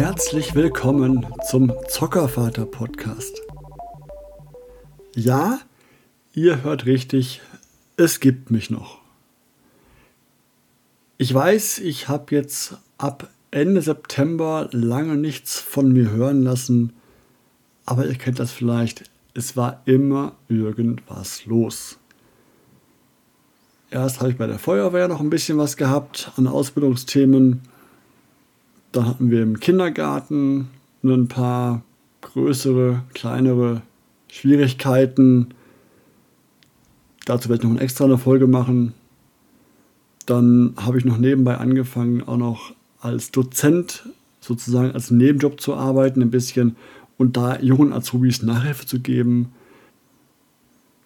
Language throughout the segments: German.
herzlich willkommen zum Zockervater Podcast. Ja, ihr hört richtig, es gibt mich noch. Ich weiß, ich habe jetzt ab Ende September lange nichts von mir hören lassen, aber ihr kennt das vielleicht, es war immer irgendwas los. Erst habe ich bei der Feuerwehr noch ein bisschen was gehabt an Ausbildungsthemen. Dann hatten wir im Kindergarten ein paar größere, kleinere Schwierigkeiten. Dazu werde ich noch eine extra eine Folge machen. Dann habe ich noch nebenbei angefangen, auch noch als Dozent sozusagen als Nebenjob zu arbeiten, ein bisschen und da jungen Azubis Nachhilfe zu geben.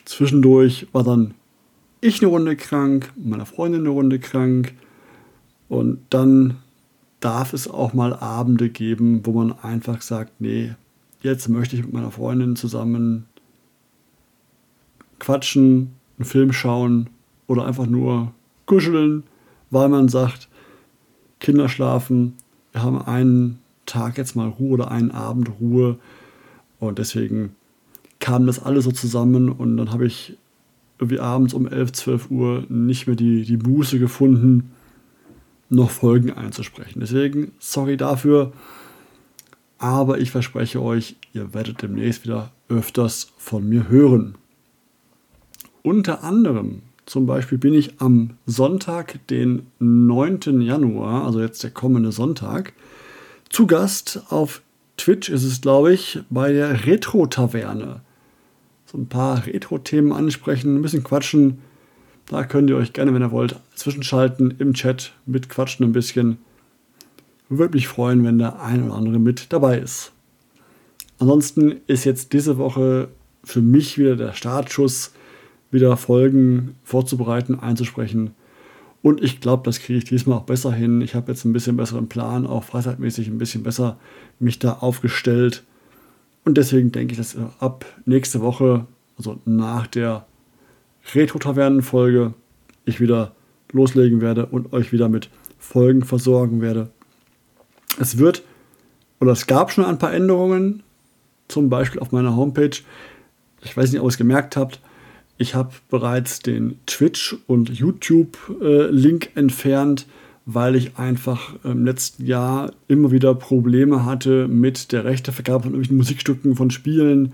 Zwischendurch war dann ich eine Runde krank, meine Freundin eine Runde krank und dann darf es auch mal Abende geben, wo man einfach sagt, nee, jetzt möchte ich mit meiner Freundin zusammen quatschen, einen Film schauen oder einfach nur kuscheln, weil man sagt, Kinder schlafen, wir haben einen Tag jetzt mal Ruhe oder einen Abend Ruhe. Und deswegen kam das alles so zusammen und dann habe ich irgendwie abends um 11, 12 Uhr nicht mehr die, die Buße gefunden, noch Folgen einzusprechen. Deswegen, sorry dafür. Aber ich verspreche euch, ihr werdet demnächst wieder öfters von mir hören. Unter anderem, zum Beispiel bin ich am Sonntag, den 9. Januar, also jetzt der kommende Sonntag, zu Gast auf Twitch ist es, glaube ich, bei der Retro-Taverne so ein paar Retro-Themen ansprechen, ein bisschen quatschen. Da könnt ihr euch gerne, wenn ihr wollt, zwischenschalten im Chat, mitquatschen ein bisschen. Würde mich freuen, wenn der ein oder andere mit dabei ist. Ansonsten ist jetzt diese Woche für mich wieder der Startschuss, wieder Folgen vorzubereiten, einzusprechen. Und ich glaube, das kriege ich diesmal auch besser hin. Ich habe jetzt ein bisschen besseren Plan, auch freizeitmäßig ein bisschen besser mich da aufgestellt. Und deswegen denke ich, dass ab nächste Woche, also nach der Retro-Tavernen-Folge, ich wieder loslegen werde und euch wieder mit Folgen versorgen werde. Es wird, oder es gab schon ein paar Änderungen, zum Beispiel auf meiner Homepage. Ich weiß nicht, ob ihr es gemerkt habt. Ich habe bereits den Twitch- und YouTube-Link entfernt weil ich einfach im letzten Jahr immer wieder Probleme hatte mit der Rechtevergabe von irgendwelchen Musikstücken, von Spielen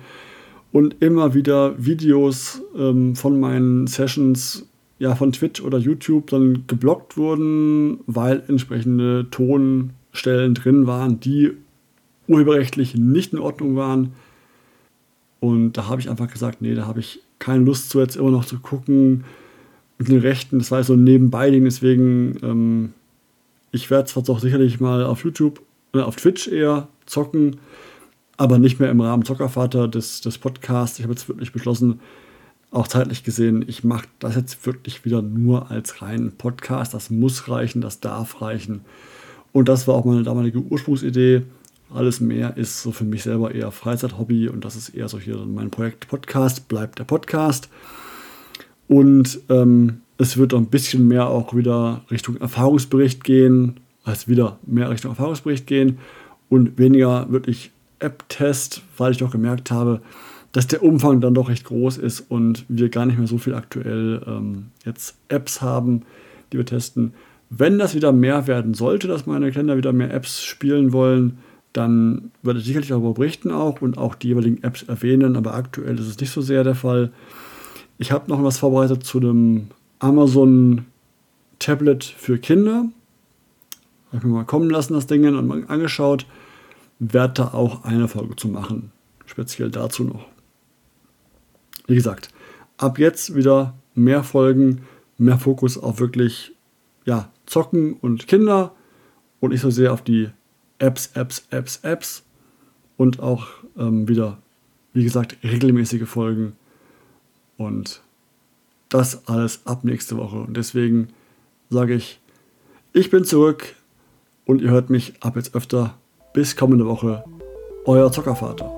und immer wieder Videos ähm, von meinen Sessions ja, von Twitch oder YouTube dann geblockt wurden, weil entsprechende Tonstellen drin waren, die urheberrechtlich nicht in Ordnung waren. Und da habe ich einfach gesagt, nee, da habe ich keine Lust zu jetzt immer noch zu gucken mit den Rechten. Das war so ein Nebenbei-Ding, deswegen ähm, ich werde zwar doch sicherlich mal auf YouTube, äh, auf Twitch eher zocken, aber nicht mehr im Rahmen Zockervater des, des Podcasts. Ich habe jetzt wirklich beschlossen, auch zeitlich gesehen, ich mache das jetzt wirklich wieder nur als reinen Podcast. Das muss reichen, das darf reichen. Und das war auch meine damalige Ursprungsidee. Alles mehr ist so für mich selber eher Freizeithobby und das ist eher so hier mein Projekt Podcast, bleibt der Podcast. Und ähm, es wird ein bisschen mehr auch wieder Richtung Erfahrungsbericht gehen, also wieder mehr Richtung Erfahrungsbericht gehen und weniger wirklich App-Test, weil ich doch gemerkt habe, dass der Umfang dann doch recht groß ist und wir gar nicht mehr so viel aktuell ähm, jetzt Apps haben, die wir testen. Wenn das wieder mehr werden sollte, dass meine Kinder wieder mehr Apps spielen wollen, dann werde ich sicherlich darüber berichten auch und auch die jeweiligen Apps erwähnen, aber aktuell ist es nicht so sehr der Fall. Ich habe noch was vorbereitet zu einem Amazon Tablet für Kinder. Habe ich mir mal kommen lassen, das Ding, und mal angeschaut. Werde da auch eine Folge zu machen. Speziell dazu noch. Wie gesagt, ab jetzt wieder mehr Folgen, mehr Fokus auf wirklich ja, Zocken und Kinder und nicht so sehr auf die Apps, Apps, Apps, Apps und auch ähm, wieder, wie gesagt, regelmäßige Folgen und das alles ab nächste Woche. Und deswegen sage ich, ich bin zurück und ihr hört mich ab jetzt öfter. Bis kommende Woche. Euer Zockervater.